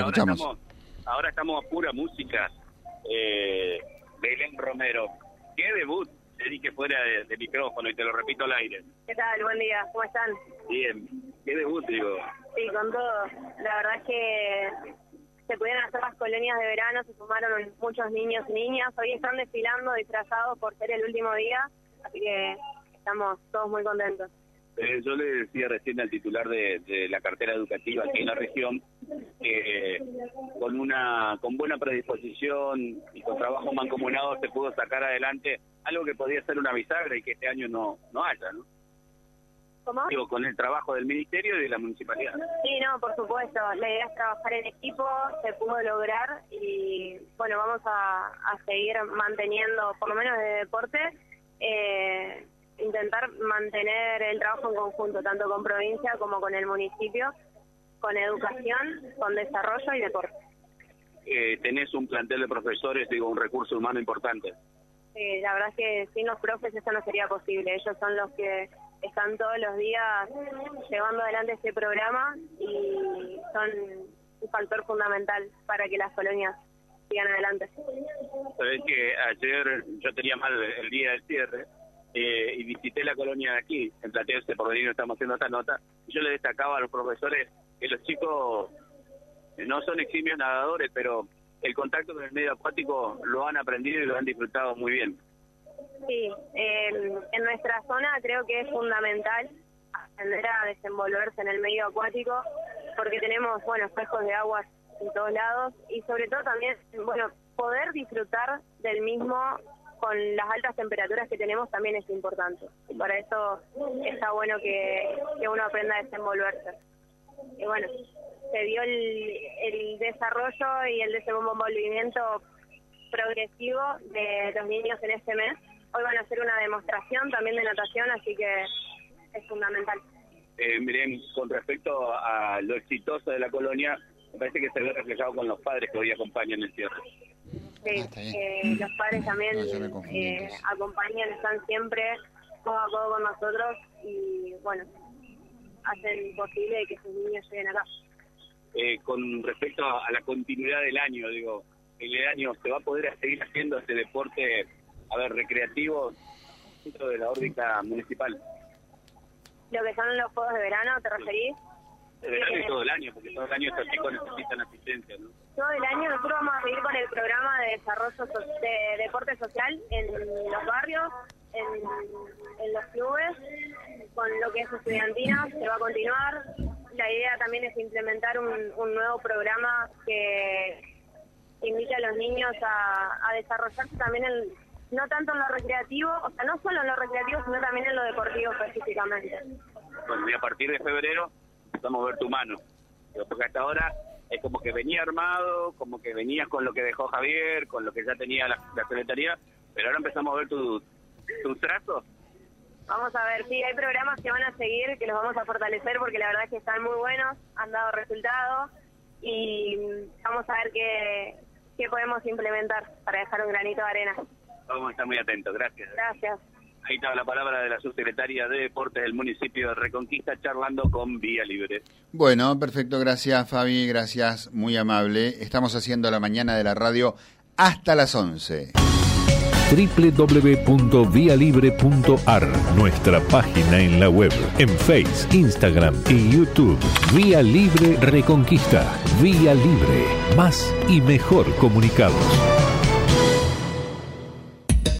ahora estamos, ahora estamos a pura música. Eh, Belén Romero. ¿Qué debut? Te dije fuera de, micrófono y te lo repito al aire. ¿Qué tal? Buen día, ¿cómo están? Bien. ¿Qué debut, digo? Sí, con todo. La verdad es que se pudieron hacer las colonias de verano, se sumaron muchos niños y niñas. Hoy están desfilando disfrazados por ser el último día, así que estamos todos muy contentos. Eh, yo le decía recién al titular de, la cartera educativa aquí en la región que con una con buena predisposición y con trabajo mancomunado se pudo sacar adelante algo que podía ser una bisagra y que este año no no haya, ¿no? ¿Cómo? Digo, con el trabajo del ministerio y de la municipalidad. Sí, no, por supuesto. La idea es trabajar en equipo, se pudo lograr y bueno, vamos a, a seguir manteniendo, por lo menos de deporte, eh, intentar mantener el trabajo en conjunto, tanto con provincia como con el municipio, con educación, con desarrollo y deporte. Eh, tenés un plantel de profesores, digo, un recurso humano importante. Sí, la verdad es que sin los profes eso no sería posible. Ellos son los que están todos los días llevando adelante este programa y son un factor fundamental para que las colonias sigan adelante. Sabes que ayer yo tenía mal el día del cierre eh, y visité la colonia de aquí, en Platense, por venir, estamos haciendo esta nota, y yo le destacaba a los profesores que los chicos no son eximios nadadores, pero el contacto con el medio acuático lo han aprendido y lo han disfrutado muy bien. Sí, en nuestra zona creo que es fundamental aprender a desenvolverse en el medio acuático porque tenemos, bueno, espejos de aguas en todos lados y sobre todo también, bueno, poder disfrutar del mismo con las altas temperaturas que tenemos también es importante. Y para eso está bueno que, uno aprenda a desenvolverse. Y bueno, se dio el, el desarrollo y el desenvolvimiento progresivo de los niños en este mes. Hoy van a hacer una demostración también de natación, así que es fundamental. Eh, miren, con respecto a lo exitoso de la colonia, me parece que se ve reflejado con los padres que hoy acompañan el cierre. Sí, ah, eh, los padres también eh, acompañan, están siempre codo a codo con nosotros y bueno, hacen posible que sus niños lleguen acá. Eh, con respecto a, la continuidad del año, digo, en el año se va a poder seguir haciendo este deporte, a ver, recreativo dentro de la órbita municipal. Lo que son los juegos de verano, ¿te referís? De verano y todo el año, porque todo el año estos chicos necesitan asistencia, ¿no? todo el año nosotros vamos a seguir con el programa de desarrollo de deporte social en los barrios, en, los clubes, con lo que es estudiantina, se va a continuar. La idea también es implementar un, nuevo programa que invite a los niños a, desarrollarse también en, no tanto en lo recreativo, o sea, no solo en lo recreativo, sino también en lo deportivo específicamente. Bueno, y a partir de febrero a ver tu mano, porque hasta ahora es como que venía armado, como que venías con lo que dejó Javier, con lo que ya tenía la, secretaría, pero ahora empezamos a ver tus tu trazos. Vamos a ver, sí, hay programas que van a seguir, que los vamos a fortalecer porque la verdad es que están muy buenos, han dado resultados y vamos a ver qué, qué podemos implementar para dejar un granito de arena. Vamos a estar muy atentos, gracias. Gracias. Ahí está la palabra de la subsecretaria de Deportes del municipio de Reconquista charlando con Vía Libre. Bueno, perfecto, gracias Fabi, gracias, muy amable. Estamos haciendo la mañana de la radio hasta las 11 www.vialibre.ar, nuestra página en la web, en Face, Instagram y YouTube. Vía Libre Reconquista. Vía Libre. Más y mejor comunicados.